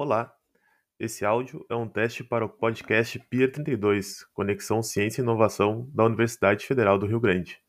Olá, esse áudio é um teste para o podcast Pier 32, Conexão Ciência e Inovação da Universidade Federal do Rio Grande.